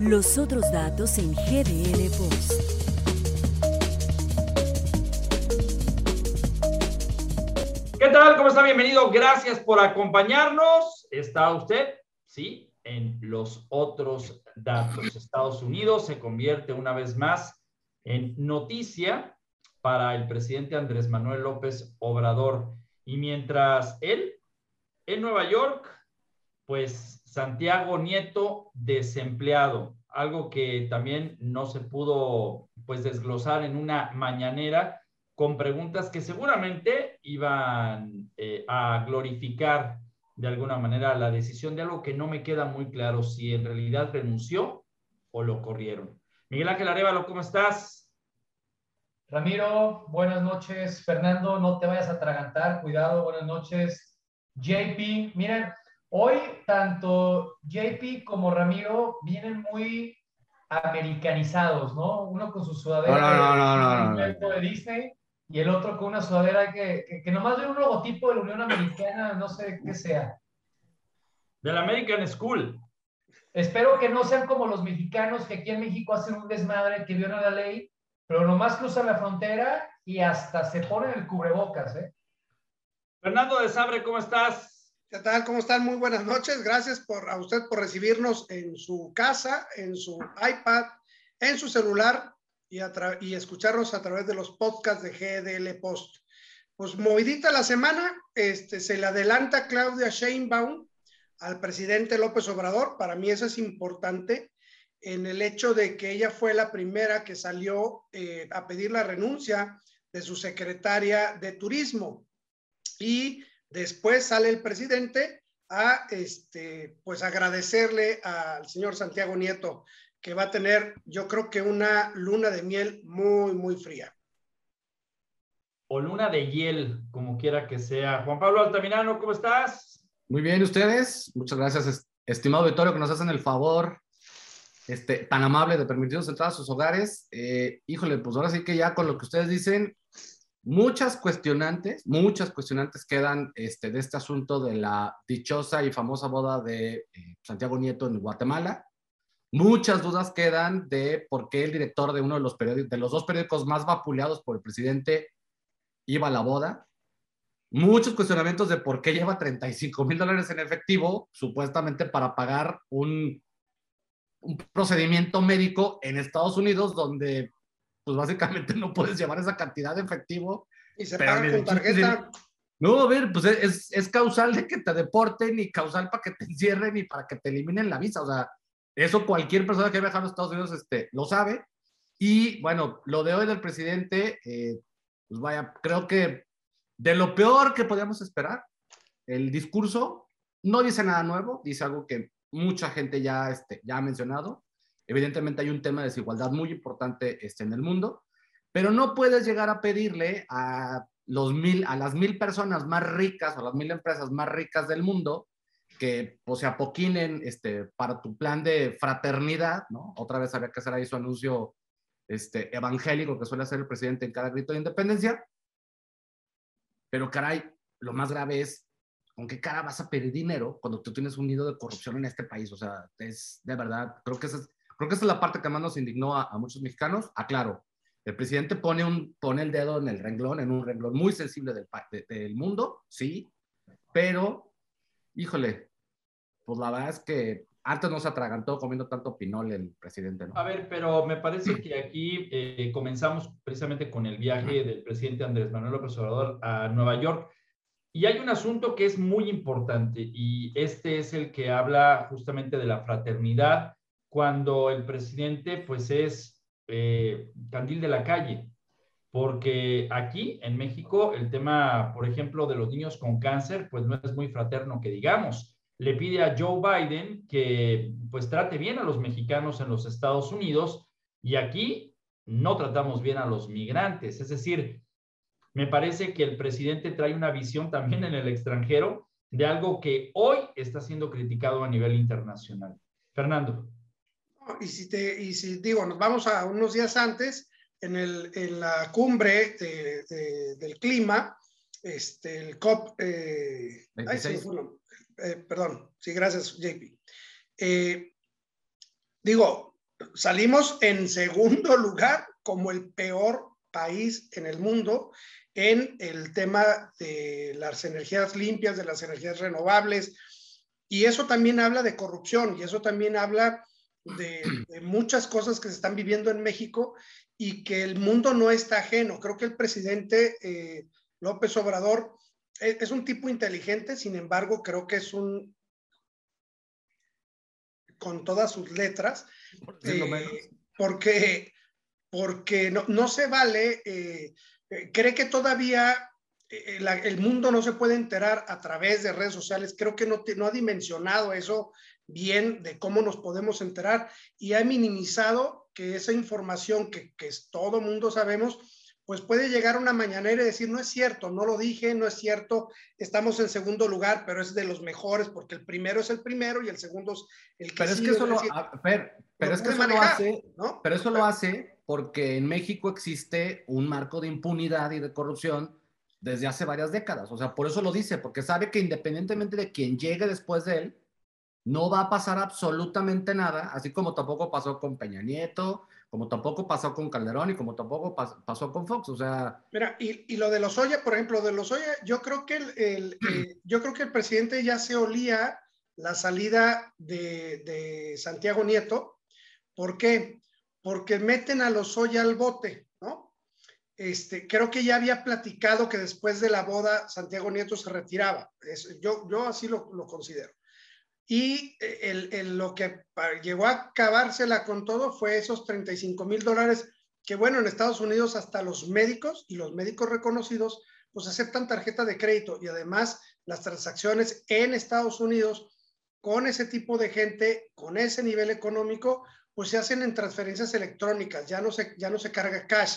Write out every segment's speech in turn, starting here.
Los otros datos en GDL Post. ¿Qué tal? ¿Cómo está? Bienvenido. Gracias por acompañarnos. ¿Está usted? Sí, en los otros datos. Estados Unidos se convierte una vez más en noticia para el presidente Andrés Manuel López Obrador. Y mientras él en Nueva York, pues Santiago Nieto desempleado, algo que también no se pudo pues desglosar en una mañanera con preguntas que seguramente iban eh, a glorificar de alguna manera la decisión de algo que no me queda muy claro si en realidad renunció o lo corrieron. Miguel Ángel Arevalo, ¿cómo estás? Ramiro, buenas noches. Fernando, no te vayas a atragantar, cuidado, buenas noches. JP, miren, hoy tanto JP como Ramiro vienen muy americanizados, ¿no? Uno con su sudadera no, no, no, de Disney y el otro con una sudadera que, que, que nomás ve un logotipo de la Unión Americana, no sé qué sea. Del American School. Espero que no sean como los mexicanos que aquí en México hacen un desmadre que violan la ley, pero nomás cruzan la frontera y hasta se ponen el cubrebocas, ¿eh? Fernando de Sabre, ¿cómo estás? ¿Qué tal? ¿Cómo están? Muy buenas noches. Gracias por, a usted por recibirnos en su casa, en su iPad, en su celular y, y escucharnos a través de los podcasts de GDL Post. Pues movidita la semana, este, se le adelanta Claudia Sheinbaum al presidente López Obrador. Para mí eso es importante en el hecho de que ella fue la primera que salió eh, a pedir la renuncia de su secretaria de turismo. Y después sale el presidente a este, pues agradecerle al señor Santiago Nieto que va a tener, yo creo que una luna de miel muy, muy fría. O luna de hiel, como quiera que sea. Juan Pablo Altamirano, ¿cómo estás? Muy bien, ¿ustedes? Muchas gracias, estimado Vittorio, que nos hacen el favor este, tan amable de permitirnos entrar a sus hogares. Eh, híjole, pues ahora sí que ya con lo que ustedes dicen, muchas cuestionantes, muchas cuestionantes quedan este, de este asunto de la dichosa y famosa boda de eh, Santiago Nieto en Guatemala. Muchas dudas quedan de por qué el director de uno de los periódicos, de los dos periódicos más vapuleados por el presidente, iba a la boda. Muchos cuestionamientos de por qué lleva 35 mil dólares en efectivo, supuestamente para pagar un, un procedimiento médico en Estados Unidos, donde pues básicamente no puedes llevar esa cantidad de efectivo. Y se paga con tarjeta. No, a ver, pues es, es causal de que te deporten y causal para que te encierren y para que te eliminen la visa. O sea, eso cualquier persona que ha viajado a Estados Unidos este, lo sabe. Y bueno, lo de hoy del presidente, eh, pues vaya, creo que de lo peor que podíamos esperar, el discurso no dice nada nuevo, dice algo que mucha gente ya, este, ya ha mencionado. Evidentemente hay un tema de desigualdad muy importante este, en el mundo, pero no puedes llegar a pedirle a, los mil, a las mil personas más ricas o las mil empresas más ricas del mundo que pues, se apoquinen este, para tu plan de fraternidad, ¿no? Otra vez había que hacer ahí su anuncio este, evangélico que suele hacer el presidente en cada grito de independencia. Pero caray, lo más grave es, ¿con qué cara vas a pedir dinero cuando tú tienes un nido de corrupción en este país? O sea, es de verdad, creo que esa es, creo que esa es la parte que más nos indignó a, a muchos mexicanos. Aclaro, el presidente pone, un, pone el dedo en el renglón, en un renglón muy sensible del, de, del mundo, sí, pero, híjole, pues la verdad es que antes no se atragantó comiendo tanto pinol el presidente. ¿no? A ver, pero me parece que aquí eh, comenzamos precisamente con el viaje del presidente Andrés Manuel López Obrador a Nueva York. Y hay un asunto que es muy importante y este es el que habla justamente de la fraternidad cuando el presidente pues es eh, candil de la calle. Porque aquí en México el tema, por ejemplo, de los niños con cáncer pues no es muy fraterno que digamos le pide a Joe Biden que pues trate bien a los mexicanos en los Estados Unidos y aquí no tratamos bien a los migrantes. Es decir, me parece que el presidente trae una visión también en el extranjero de algo que hoy está siendo criticado a nivel internacional. Fernando. Y si, te, y si digo, nos vamos a unos días antes, en, el, en la cumbre de, de, del clima, este, el COP, eh, ay, fue, eh, perdón, sí, gracias, JP. Eh, digo, salimos en segundo lugar como el peor país en el mundo en el tema de las energías limpias, de las energías renovables. Y eso también habla de corrupción y eso también habla de, muchas cosas que se están viviendo en México y que el mundo no está ajeno. Creo que el presidente eh, López Obrador es, es, un tipo inteligente, sin embargo, creo que es un, con todas sus letras, eh, porque, porque no, no, se vale, eh, eh cree que todavía eh, la, el mundo no se puede enterar a través de redes sociales, creo que no, no ha dimensionado eso bien de cómo nos podemos enterar y ha minimizado que esa información que, que todo mundo sabemos, pues puede llegar una mañanera y decir, no es cierto, no lo dije, no es cierto, estamos en segundo lugar, pero es de los mejores, porque el primero es el primero y el segundo es el que Pero es que eso, lo, pero, es que eso lo hace, ¿no? pero eso lo hace porque en México existe un marco de impunidad y de corrupción desde hace varias décadas. O sea, por eso lo dice, porque sabe que independientemente de quien llegue después de él, no va a pasar absolutamente nada, así como tampoco pasó con Peña Nieto, como tampoco pasó con Calderón y como tampoco pasó con Fox, o sea... Mira, y, y lo de los Oya, por ejemplo, de los Oya, yo creo que el, eh, yo creo que el presidente ya se olía la salida de, de, Santiago Nieto, ¿por qué? Porque meten a los Oya al bote, ¿no? Este, creo que ya había platicado que después de la boda Santiago Nieto se retiraba, yo, yo así lo, lo considero. Y eh, el, el, lo que llegó a acabársela con todo fue esos 35 mil dólares que, bueno, en Estados Unidos hasta los médicos y los médicos reconocidos, pues aceptan tarjeta de crédito y además las transacciones en Estados Unidos con ese tipo de gente, con ese nivel económico, pues se hacen en transferencias electrónicas, ya no se, ya no se carga cash.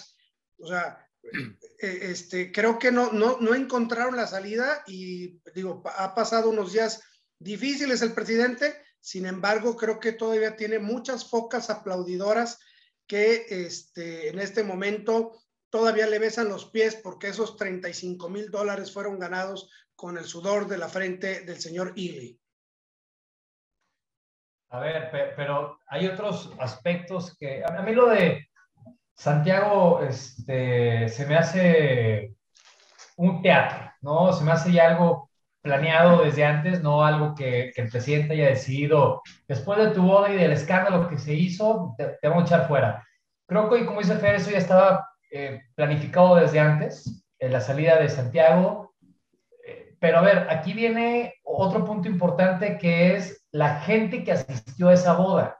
O sea, eh, este, creo que no, no, no encontraron la salida y digo, ha pasado unos días Difícil es el presidente, sin embargo, creo que todavía tiene muchas focas aplaudidoras que este, en este momento todavía le besan los pies porque esos 35 mil dólares fueron ganados con el sudor de la frente del señor Ely. A ver, pero hay otros aspectos que a mí lo de Santiago este, se me hace un teatro, ¿no? Se me hace ya algo planeado desde antes, no algo que, el presidente haya decidido después de tu boda y del escándalo que se hizo, te, te vamos a echar fuera. Creo que, como dice Fer, eso ya estaba eh, planificado desde antes, en la salida de Santiago. Eh, pero a ver, aquí viene otro punto importante que es la gente que asistió a esa boda.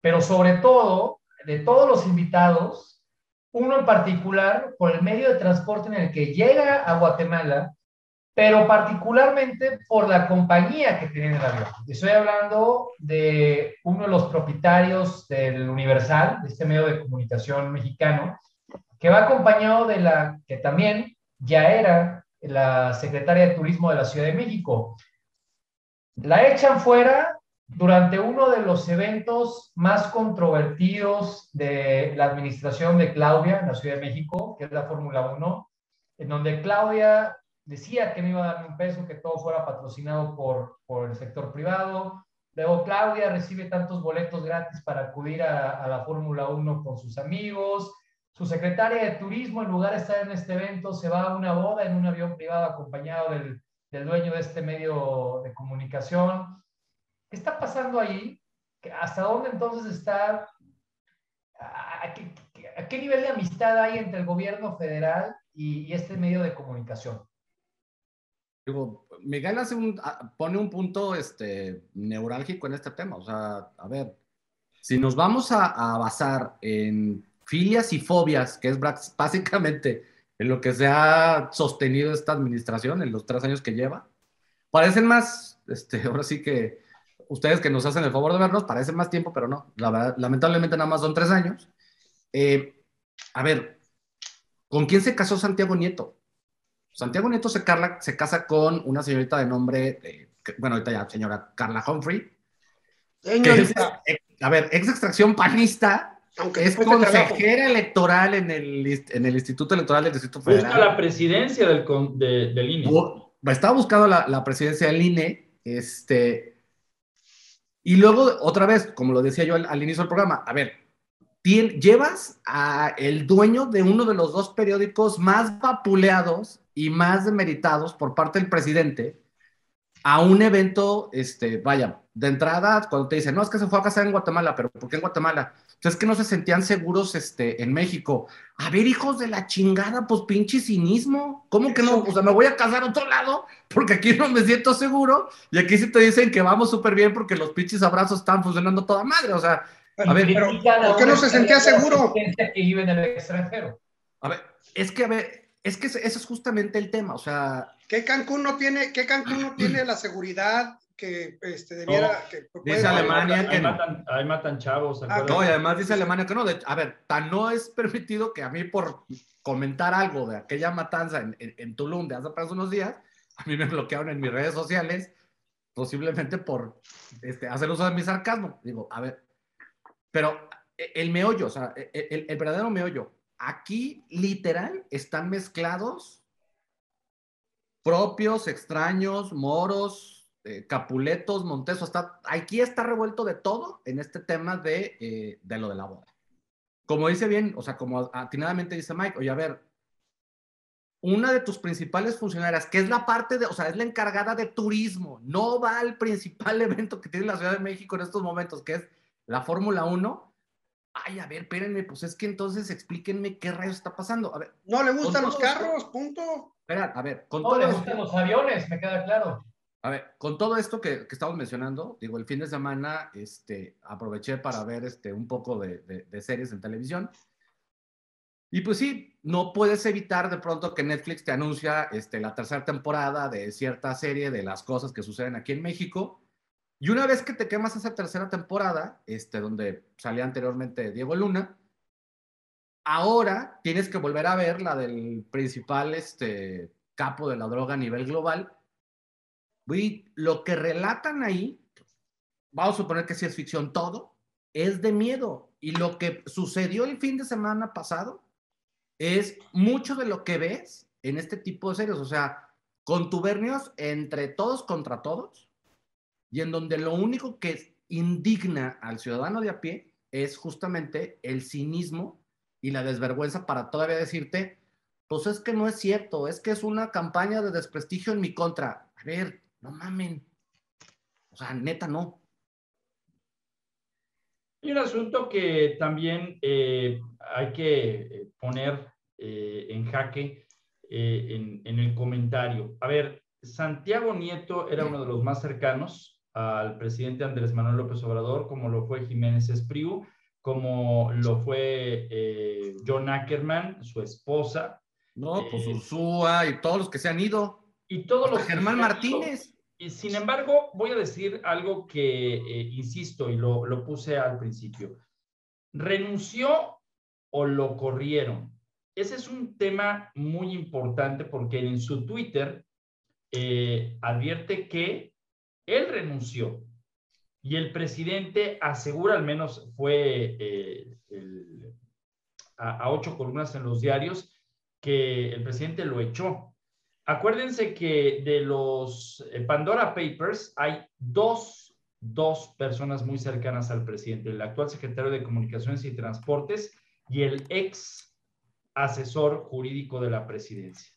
Pero sobre todo, de todos los invitados, uno en particular, por el medio de transporte en el que llega a Guatemala, pero particularmente por la compañía que tiene el avión. Estoy hablando de uno de los propietarios del Universal, de este medio de comunicación mexicano, que va acompañado de la que también ya era la secretaria de Turismo de la Ciudad de México. La echan fuera durante uno de los eventos más controvertidos de la administración de Claudia en la Ciudad de México, que es la Fórmula 1, en donde Claudia decía que no iba a darme un peso, que todo fuera patrocinado por, por el sector privado. Luego Claudia recibe tantos boletos gratis para acudir a, la Fórmula 1 con sus amigos. Su secretaria de turismo, en lugar de estar en este evento, se va a una boda en un avión privado acompañado del, del dueño de este medio de comunicación. ¿Qué está pasando ahí? ¿Hasta dónde entonces está? ¿A qué, qué nivel de amistad hay entre el gobierno federal y, y este medio de comunicación? Miguel un, pone un punto este, neurálgico en este tema. O sea, a ver, si nos vamos a, basar en filias y fobias, que es básicamente en lo que se ha sostenido esta administración en los tres años que lleva, parecen más, este, ahora sí que ustedes que nos hacen el favor de vernos, parecen más tiempo, pero no, lamentablemente nada más son tres años. Eh, a ver, ¿con quién se casó Santiago Nieto? Santiago Nieto se, Carla, se casa con una señorita de nombre, eh, que, bueno, ahorita ya, señora Carla Humphrey. Señorita. Es, a ver, ex extracción panista, aunque es consejera electoral en el, en el Instituto Electoral del Distrito Federal. Busca la presidencia del, de, del INE. Estaba buscando la, la, presidencia del INE. Este, Y luego, otra vez, como lo decía yo al, al inicio del programa, a ver, llevas a el dueño de uno de los dos periódicos más vapuleados y más demeritados por parte del presidente a un evento, este, vaya, de entrada, cuando te dicen, no, es que se fue a casar en Guatemala, pero ¿por qué en Guatemala? Entonces, es que no se sentían seguros este, en México. A ver, hijos de la chingada, pues pinche cinismo. ¿Cómo que no? O sea, me voy a casar a otro lado porque aquí no me siento seguro y aquí sí te dicen que vamos súper bien porque los pinches abrazos están funcionando toda madre. O sea, a ver, pero ¿por qué no se sentía seguro? Que vive en el extranjero. A ver, es que, a ver, es que ese es justamente el tema, o sea... ¿Qué Cancún no tiene, qué Cancún no tiene la seguridad que este, debiera... que dice Alemania que matan, ahí matan chavos. Ah, no, y además dice Alemania que no. a ver, tan no es permitido que a mí por comentar algo de aquella matanza en, en, Tulum de hace apenas unos días, a mí me bloquearon en mis redes sociales, posiblemente por este, hacer uso de mi sarcasmo. Digo, a ver, pero e, el meollo, o sea, e, e, el, verdadero meollo, aquí literal están mezclados propios, extraños, moros, eh, capuletos, montesos, está, aquí está revuelto de todo en este tema de, eh, de lo de la boda. Como dice bien, o sea, como atinadamente dice Mike, oye, a ver, una de tus principales funcionarias, que es la parte de, o sea, es la encargada de turismo, no va al principal evento que tiene la Ciudad de México en estos momentos, que es la Fórmula 1, ay, a ver, espérenme, pues es que entonces explíquenme qué rayos está pasando. A ver, no le gustan los carros, punto. Espera, a ver, con no le gustan los aviones, me queda claro. A ver, con todo esto que, que, estamos mencionando, digo, el fin de semana este, aproveché para ver este, un poco de, de, series en televisión. Y pues sí, no puedes evitar de pronto que Netflix te anuncia este, la tercera temporada de cierta serie de las cosas que suceden aquí en México. Y una vez que te quemas esa tercera temporada, este, donde salía anteriormente Diego Luna, ahora tienes que volver a ver la del principal este, capo de la droga a nivel global. Y lo que relatan ahí, vamos a suponer que si es ficción todo, es de miedo. Y lo que sucedió el fin de semana pasado es mucho de lo que ves en este tipo de series. O sea, contubernios entre todos contra todos y en donde lo único que indigna al ciudadano de a pie es justamente el cinismo y la desvergüenza para todavía decirte, pues es que no es cierto, es que es una campaña de desprestigio en mi contra. A ver, no mamen. O sea, neta, no. Y un asunto que también eh, hay que eh, poner eh, en jaque en, en el comentario. A ver, Santiago Nieto era uno de los más cercanos al presidente Andrés Manuel López Obrador, como lo fue Jiménez Espriu, como lo fue eh, John Ackerman, su esposa. No, pues eh, Ursúa y todos los que se han ido. Y todos los Germán Martínez. Y sin embargo, voy a decir algo que, eh, insisto, y lo, lo puse al principio. ¿Renunció o lo corrieron? Ese es un tema muy importante porque en su Twitter advierte que él renunció y el presidente asegura, al menos fue eh, a, ocho columnas en los diarios, que el presidente lo echó. Acuérdense que de los eh, Pandora Papers hay dos, dos personas muy cercanas al presidente, el actual secretario de Comunicaciones y Transportes y el ex asesor jurídico de la presidencia.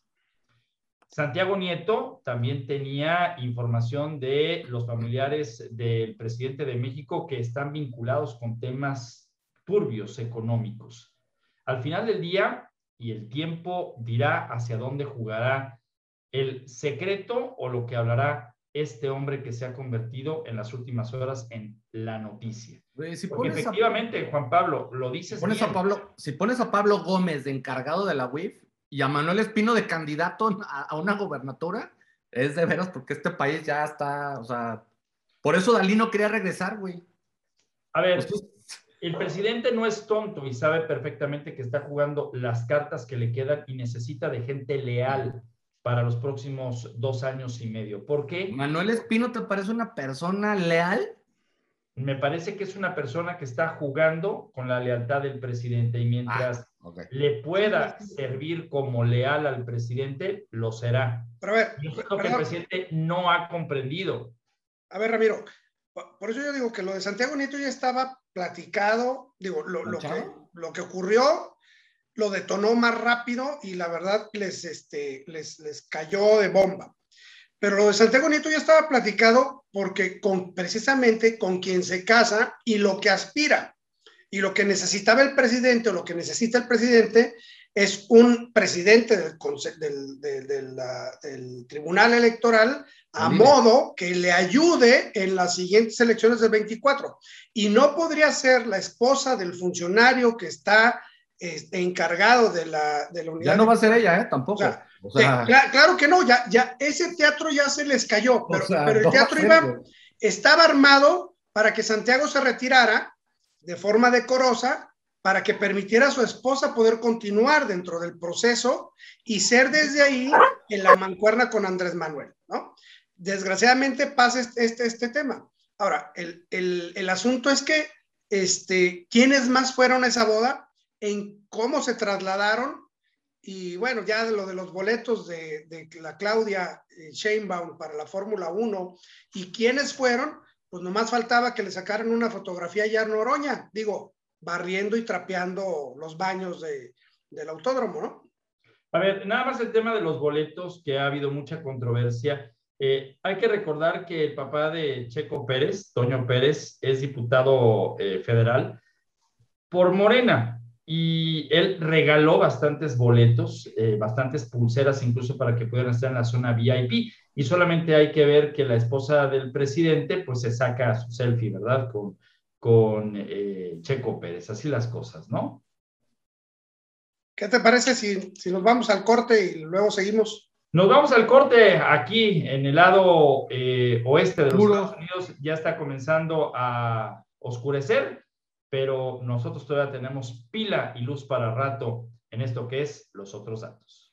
Santiago Nieto también tenía información de los familiares del presidente de México que están vinculados con temas turbios económicos. Al final del día, y el tiempo dirá hacia dónde jugará el secreto o lo que hablará este hombre que se ha convertido en las últimas horas en la noticia. Porque efectivamente, Juan Pablo, lo dices. Si pones, A Pablo, si pones a Pablo Gómez de encargado de la UIF, y a Manuel Espino de candidato a, una gobernatura, es de veras porque este país ya está, o sea, por eso Dalí no quería regresar, güey. A ver, pues el presidente no es tonto y sabe perfectamente que está jugando las cartas que le quedan y necesita de gente leal para los próximos dos años y medio. ¿Por qué? ¿Manuel Espino te parece una persona leal? Me parece que es una persona que está jugando con la lealtad del presidente y mientras ah, le pueda servir como leal al presidente, lo será. Pero a ver, y es lo que el presidente no ha comprendido. A ver, Ramiro, por eso yo digo que lo de Santiago Nieto ya estaba platicado, digo, lo, lo que, lo que ocurrió lo detonó más rápido y la verdad les, este, les, les cayó de bomba. Pero lo de Santiago Nieto ya estaba platicado porque con, precisamente con quien se casa y lo que aspira y lo que necesitaba el presidente o lo que necesita el presidente es un presidente del, del, del, Tribunal Electoral a modo que le ayude en las siguientes elecciones del 24. Y no podría ser la esposa del funcionario que está este, encargado de la, de la unidad. Ya no va a ser ella, ¿eh? Tampoco. O sea, claro que no, ya, ya ese teatro ya se les cayó, pero, pero el teatro iba, estaba armado para que Santiago se retirara de forma decorosa para que permitiera a su esposa poder continuar dentro del proceso y ser desde ahí en la mancuerna con Andrés Manuel, ¿no? Desgraciadamente pasa este, este, este tema. Ahora, el, el, el, asunto es que, este, ¿quiénes más fueron a esa boda? ¿En cómo se trasladaron? Y bueno, ya de lo de los boletos de, de la Claudia eh, Sheinbaum para la Fórmula 1 y quiénes fueron, pues nomás faltaba que le sacaran una fotografía a Yarno Oroña. Digo, barriendo y trapeando los baños de, del autódromo, ¿no? A ver, nada más el tema de los boletos, que ha habido mucha controversia. Eh, hay que recordar que el papá de Checo Pérez, Toño Pérez, es diputado eh, federal por Morena y él regaló bastantes boletos, eh, bastantes pulseras incluso para que pudieran estar en la zona VIP. Y solamente hay que ver que la esposa del presidente pues se saca su selfie, ¿verdad? Con, con eh, Checo Pérez. Así las cosas, ¿no? ¿Qué te parece si, si, nos vamos al corte y luego seguimos? Nos vamos al corte aquí en el lado eh, oeste de los Estados Unidos. Ya está comenzando a oscurecer, pero nosotros todavía tenemos pila y luz para rato en esto que es los otros datos.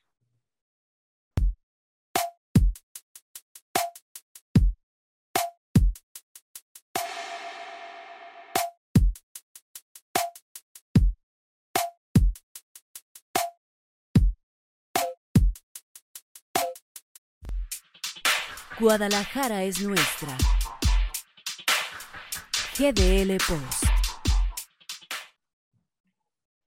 Guadalajara es nuestra. GDL Post.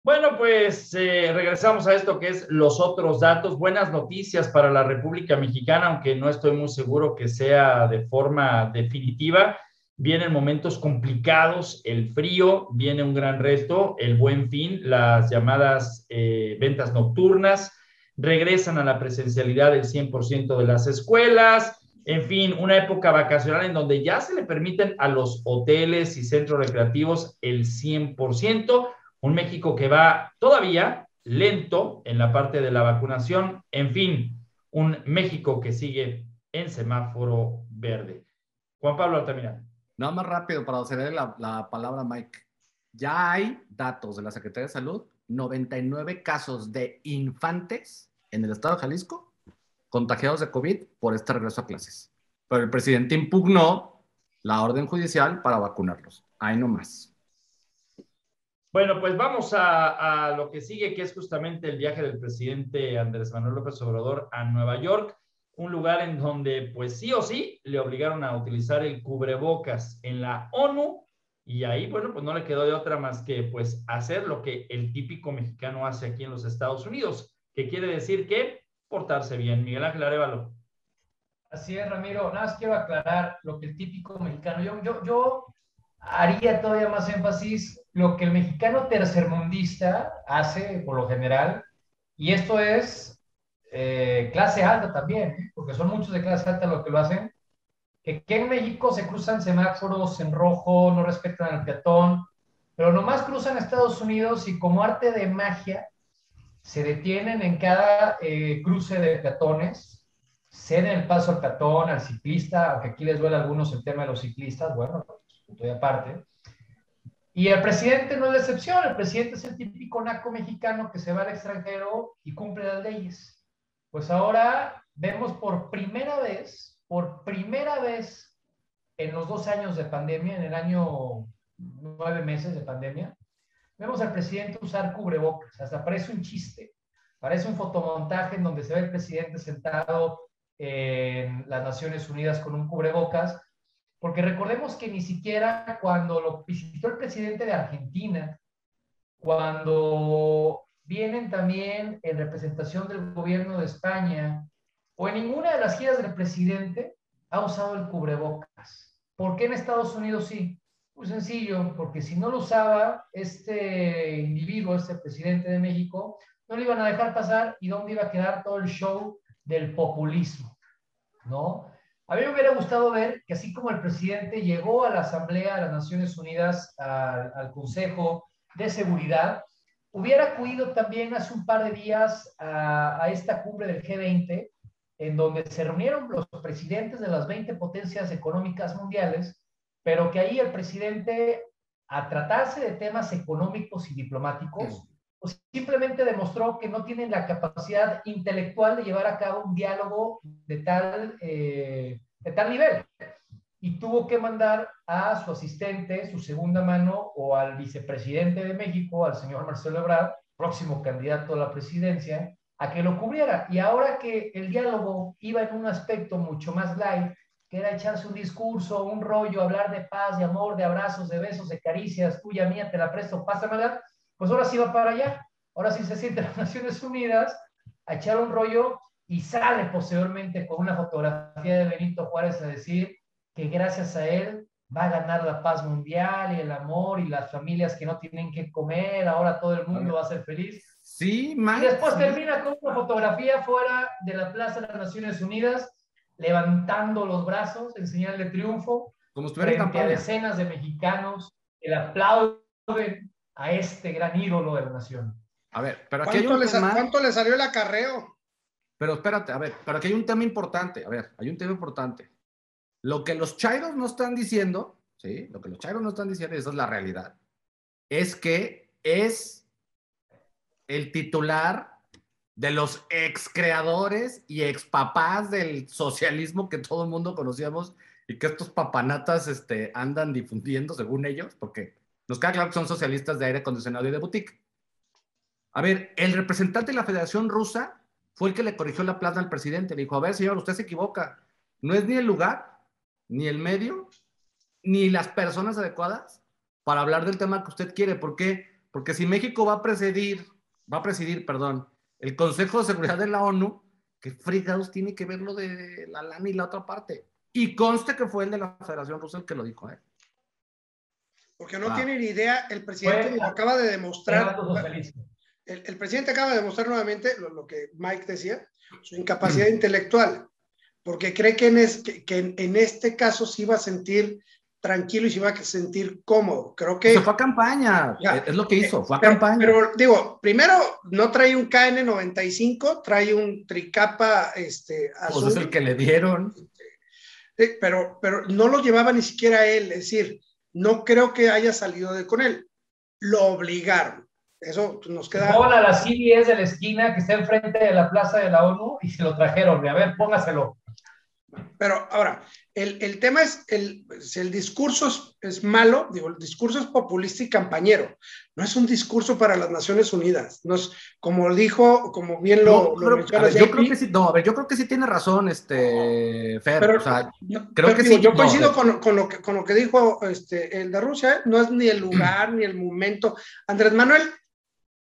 Bueno, pues eh, regresamos a esto que es los otros datos. Buenas noticias para la República Mexicana, aunque no estoy muy seguro que sea de forma definitiva. Vienen momentos complicados, el frío, viene un gran reto, el buen fin, las llamadas eh, ventas nocturnas, regresan a la presencialidad del 100% de las escuelas, en fin, una época vacacional en donde ya se le permiten a los hoteles y centros recreativos el 100%, un México que va todavía lento en la parte de la vacunación, en fin, un México que sigue en semáforo verde. Juan Pablo Altamirano. Nada más rápido para hacer la, la palabra, Mike. Ya hay datos de la Secretaría de Salud, 99 casos de infantes en el estado de Jalisco contagiados de COVID por este regreso a clases. Pero el presidente impugnó la orden judicial para vacunarlos. Ahí no más. Bueno, pues vamos a, lo que sigue, que es justamente el viaje del presidente Andrés Manuel López Obrador a Nueva York, un lugar en donde, pues sí o sí, le obligaron a utilizar el cubrebocas en la ONU y ahí, bueno, pues no le quedó de otra más que, pues, hacer lo que el típico mexicano hace aquí en los Estados Unidos, que quiere decir que portarse bien. Miguel Ángel Arevalo. Así es, Ramiro. Nada más quiero aclarar lo que el típico mexicano, yo, yo, yo haría todavía más énfasis lo que el mexicano tercermundista hace por lo general, y esto es eh, clase alta también, ¿eh? porque son muchos de clase alta los que lo hacen, que, en México se cruzan semáforos en rojo, no respetan al peatón, pero nomás cruzan Estados Unidos y como arte de magia se detienen en cada eh, cruce de peatones, ceden el paso al peatón, al ciclista, aunque aquí les duele a algunos el tema de los ciclistas, bueno, punto de aparte. Y el presidente no es la excepción, el presidente es el típico naco mexicano que se va al extranjero y cumple las leyes. Pues ahora vemos por primera vez, por primera vez en los dos años de pandemia, en el año nueve meses de pandemia, vemos al presidente usar cubrebocas, hasta parece un chiste, parece un fotomontaje en donde se ve el presidente sentado en las Naciones Unidas con un cubrebocas, porque recordemos que ni siquiera cuando lo visitó el presidente de Argentina, cuando vienen también en representación del gobierno de España, o en ninguna de las giras del presidente ha usado el cubrebocas. ¿Por qué en Estados Unidos sí? Muy sencillo, porque si no lo usaba este individuo, este presidente de México, no lo iban a dejar pasar y dónde iba a quedar todo el show del populismo, ¿no? A mí me hubiera gustado ver que así como el presidente llegó a la Asamblea de las Naciones Unidas, al, Consejo de Seguridad, hubiera acudido también hace un par de días a, a, esta cumbre del G20, en donde se reunieron los presidentes de las 20 potencias económicas mundiales, pero que ahí el presidente, a tratarse de temas económicos y diplomáticos, pues simplemente demostró que no tienen la capacidad intelectual de llevar a cabo un diálogo de tal, eh, de tal nivel. Y tuvo que mandar a su asistente, su segunda mano, o al vicepresidente de México, al señor Marcelo Ebrard, próximo candidato a la presidencia, a que lo cubriera. Y ahora que el diálogo iba en un aspecto mucho más light, que era echarse un discurso, un rollo, hablar de paz, de amor, de abrazos, de besos, de caricias, tuya mía, te la presto, pásamela, pues ahora sí va para allá. Ahora sí se siente las Naciones Unidas a echar un rollo y sale posteriormente con una fotografía de Benito Juárez a decir que gracias a él va a ganar la paz mundial y el amor y las familias que no tienen que comer, ahora todo el mundo va a ser feliz. Sí, Y después sí. termina con una fotografía fuera de la Plaza de las Naciones Unidas, levantando los brazos en señal de triunfo, como frente a decenas de mexicanos que le aplauden a este gran ídolo de la nación. A ver, pero aquí hay ¿Cuánto, un le, tema... ¿Cuánto le salió el acarreo? Pero espérate, a ver, pero aquí hay un tema importante. A ver, hay un tema importante. Lo que los chairos no están diciendo, ¿sí? Lo que los chairos no están diciendo, y esa es la realidad, es que es el titular de los ex creadores y ex papás del socialismo que todo el mundo conocíamos y que estos papanatas este, andan difundiendo según ellos, porque nos queda claro que son socialistas de aire acondicionado y de boutique. A ver, el representante de la Federación Rusa fue el que le corrigió la plaza al presidente. Le dijo, a ver, señor, usted se equivoca. No es ni el lugar, ni el medio, ni las personas adecuadas para hablar del tema que usted quiere. ¿Por qué? Porque si México va a presidir, va a presidir, perdón, el Consejo de Seguridad de la ONU, ¿qué fregados tiene que ver lo de la LAN y la otra parte? Y conste que fue el de la Federación Rusa el que lo dijo, ¿eh? Porque no ah. tiene ni idea, el presidente acaba de demostrar. El, el, presidente acaba de demostrar nuevamente lo, lo que Mike decía, su incapacidad mm. intelectual, porque cree que en, es, que, que en, en, este caso sí va a sentir tranquilo y se iba a sentir cómodo. Creo que... Se fue a campaña, ya, es lo que hizo, fue a pero, campaña. Pero digo, primero no trae un KN95, trae un tricapa este, azul. Pues es el que le dieron. Pero, pero no lo llevaba ni siquiera él, es decir, no creo que haya salido de con él. Lo obligaron. Eso nos queda. Hola, la CBS de la esquina que está enfrente de la plaza de la ONU y se lo trajeron. A ver, póngaselo. Pero ahora, el, el tema es, el, si el discurso es, es, malo, digo, el discurso es populista y campañero, no es un discurso para las Naciones Unidas, no es, como dijo, como bien lo, no, lo pero, ver, yo creo que sí, no, a ver, yo creo que sí tiene razón, este, Fer, pero, o sea, no, creo que digo, sí. Yo coincido con, con, lo que, con lo que dijo este, el de Rusia, ¿eh? no es ni el lugar, ni el momento. Andrés Manuel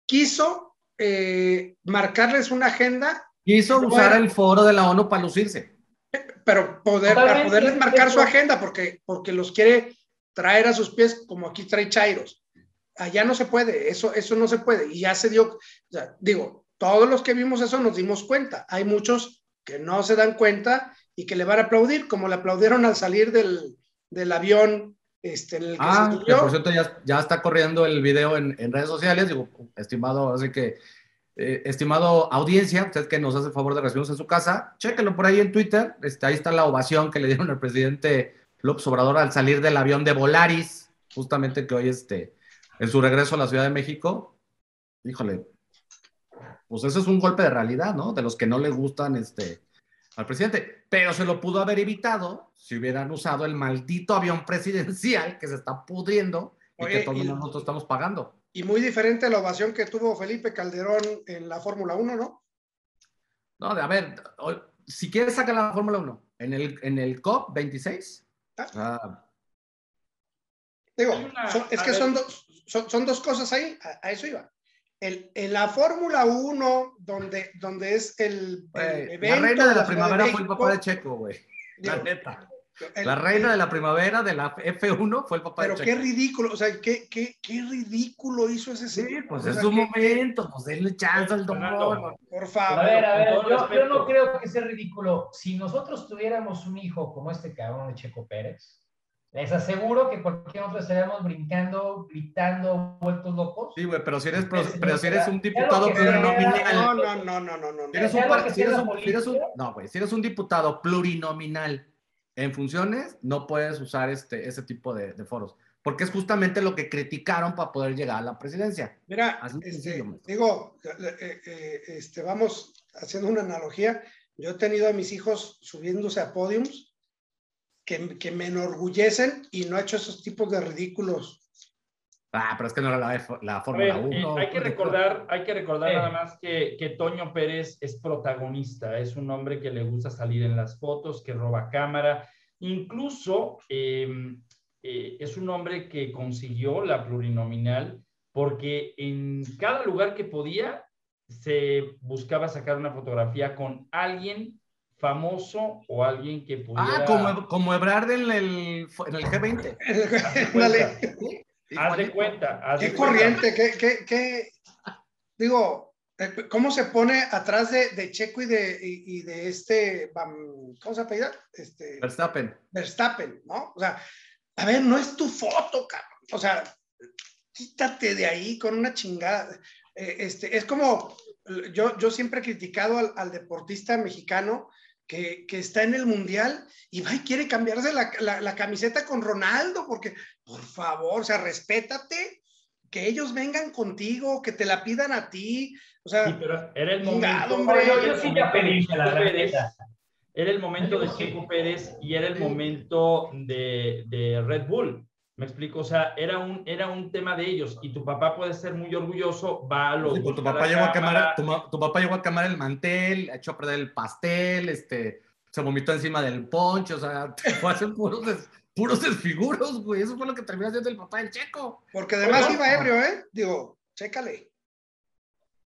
quiso eh, marcarles una agenda. Quiso usar el foro de la ONU para lucirse pero poder, para poderles marcar su agenda, porque, porque los quiere traer a sus pies como aquí trae Chairos. Allá no se puede, eso, eso no se puede. Y ya se dio, sea, digo, todos los que vimos eso nos dimos cuenta. Hay muchos que no se dan cuenta y que le van a aplaudir, como le aplaudieron al salir del, del avión este, en el que ah, se que por cierto ya, ya, está corriendo el video en, en redes sociales, digo, estimado, así que eh, estimado audiencia, usted que nos hace el favor de recibirnos en su casa, chéquelo por ahí en Twitter. Este, ahí está la ovación que le dieron al presidente López Obrador al salir del avión de Volaris, justamente que hoy este, en su regreso a la Ciudad de México. Híjole, pues eso es un golpe de realidad, ¿no? De los que no le gustan este, al presidente. Pero se lo pudo haber evitado si hubieran usado el maldito avión presidencial que se está pudriendo y Oye, que todos y... nosotros estamos pagando. Y muy diferente a la ovación que tuvo Felipe Calderón en la Fórmula 1, ¿no? No, a ver, si quieres sacar la Fórmula 1 en el, en el COP 26. Ah, Digo, una- son- es que son, dos- son, son dos cosas ahí, a, a eso iba. El, en la Fórmula 1, donde, donde es el, el güey, la evento reina de la primavera fue el papá de Checo, güey. La digo, neta. El- La reina de la primavera de la F1 fue el papá Pero de qué Checo. ridículo, o sea, qué, qué, qué ridículo hizo ese Sí, señor. pues O es sea, momento, pues denle chance al. Fernando. Por A favor. ver, a ver, con todo yo, yo no creo que sea ridículo. Si nosotros tuviéramos un hijo como este cabrón de Checo Pérez, les aseguro que cualquier otro estaríamos brincando, gritando, vueltos locos. Sí, güey, pero si eres, pro- Sí, pero si eres un diputado plurinominal. No, no, no, no, no, no. Si eres un, si eres un- si eres un- no, güey, si eres un diputado plurinominal en funciones, no puedes usar este, ese tipo de, de foros, porque es justamente lo que criticaron para poder llegar a la presidencia. Mira, este, digo, eh, eh, este, vamos haciendo una analogía. Yo he tenido a mis hijos subiéndose a podiums que, que me enorgullecen y no he hecho esos tipos de ridículos. Ah, pero es que no era la, la Fórmula ver, 1. eh, hay que recordar, hay que recordar Sí. nada más que, que Toño Pérez es protagonista, es un hombre que le gusta salir en las fotos, que roba cámara, incluso eh, eh, es un hombre que consiguió la plurinominal porque en cada lugar que podía se buscaba sacar una fotografía con alguien famoso o alguien que pudiera... Ah, como, como Ebrard en el, en el G20. Dale, Haz de cuenta, haz de qué cuenta. corriente, qué, qué, qué- digo, eh, ¿cómo se pone atrás de, de Checo y de, y, y de este, ¿cómo se apellida? Este, Verstappen. Verstappen, ¿no? O sea, a ver, no es tu foto, cabrón. O sea, quítate de ahí con una chingada. Eh, este, es como, yo, yo siempre he criticado al, al deportista mexicano que, que está en el mundial y va y quiere cambiarse la, la- la camiseta con Ronaldo, porque, por favor, o sea, respétate, que ellos vengan contigo, que te la pidan a ti. O sea, Sí, pero era el momento. hombre. Yo, era yo el sí ya de pedí la Checo Pérez, neta. Era el momento de Yo sí. Checo Pérez y era el momento de, de Red Bull. Me explico, o sea, era un, era un tema de ellos y tu papá puede ser muy orgulloso, va a los. Sí, pues tu papá llegó a cámara. quemar, tu, papá llegó a quemar el mantel, echó a perder el pastel, este, se vomitó encima del poncho, o sea, fue a hacer puros, des- puros desfiguros, güey. Eso fue lo que terminó haciendo el papá del checo. porque además iba ebrio, ¿eh? Digo, chécale.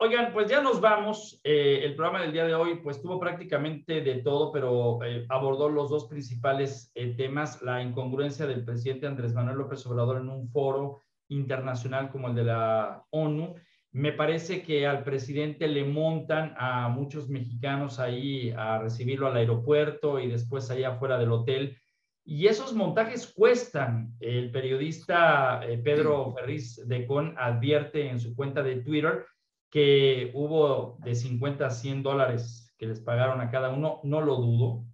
Oigan, pues ya nos vamos. Eh, el programa del día de hoy, pues tuvo prácticamente de todo, pero eh, abordó los dos principales eh, temas, la incongruencia del presidente Andrés Manuel López Obrador en un foro internacional como el de la ONU. Me parece que al presidente le montan a muchos mexicanos ahí a recibirlo al aeropuerto y después allá afuera del hotel. Y esos montajes cuestan. El periodista Pedro Ferriz de Con advierte en su cuenta de Twitter que hubo de 50 a 100 dólares que les pagaron a cada uno, no lo dudo.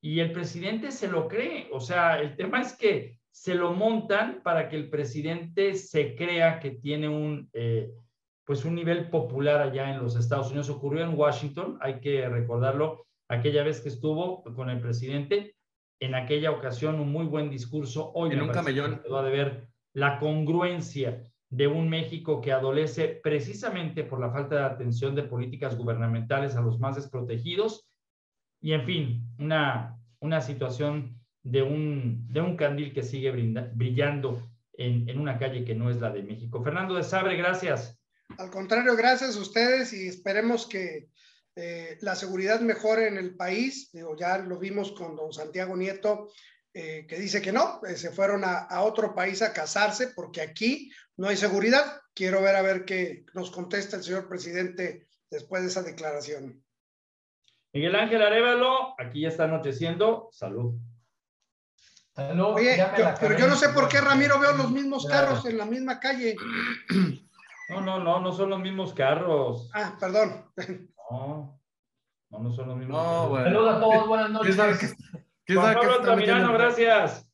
Y el presidente se lo cree. O sea, el tema es que se lo montan para que el presidente se crea que tiene un, eh, pues un nivel popular allá en los Estados Unidos. Ocurrió en Washington, hay que recordarlo, aquella vez que estuvo con el presidente, en aquella ocasión un muy buen discurso. Hoy En me un que camellón. quedó de ver la congruencia de un México que adolece precisamente por la falta de atención de políticas gubernamentales a los más desprotegidos y, en fin, una, una situación de un, de un candil que sigue brillando en, en una calle que no es la de México. Fernando de Sabre, gracias. Al contrario, gracias a ustedes y esperemos que eh, la seguridad mejore en el país. Digo, ya lo vimos con don Santiago Nieto, eh, que dice que no, eh, se fueron a, a otro país a casarse porque aquí no hay seguridad. Quiero ver a ver qué nos contesta el señor presidente después de esa declaración. Miguel Ángel Arevalo, aquí ya está anocheciendo. Salud. Salud, Oye, yo- pero yo no sé por qué, Ramiro, veo los mismos Claro. carros en la misma calle. No, no, no, no son los mismos carros. Ah, perdón. No, no, no son los mismos No, carros. Saludos a todos, buenas ¿Quién sabe noches. Juan Pablo? Altamirano, gracias.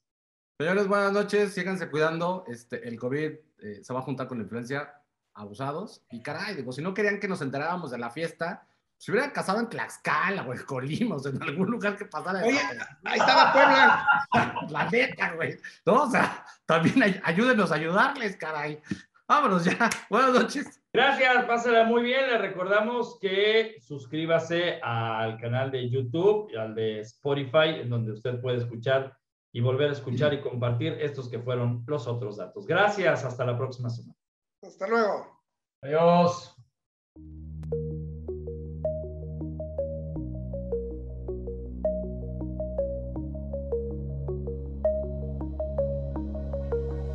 Señores, buenas noches, síganse cuidando. Este, el COVID eh, se va a juntar con la influencia, abusados. Y caray, digo, si no querían que nos enteráramos de la fiesta, se hubieran casado en Tlaxcala, güey, Colima, o sea, en algún lugar que pasara. Oye, ahí estaba Puebla. La neta, güey. No, o sea, también ay- ayúdenos a ayudarles, caray. Vámonos ya. Buenas noches. Gracias, pásala muy bien. Le recordamos que suscríbase al canal de YouTube y al de Spotify, en donde usted puede escuchar y volver a escuchar y compartir estos que fueron los otros datos. Gracias, hasta la próxima semana. Hasta luego. Adiós.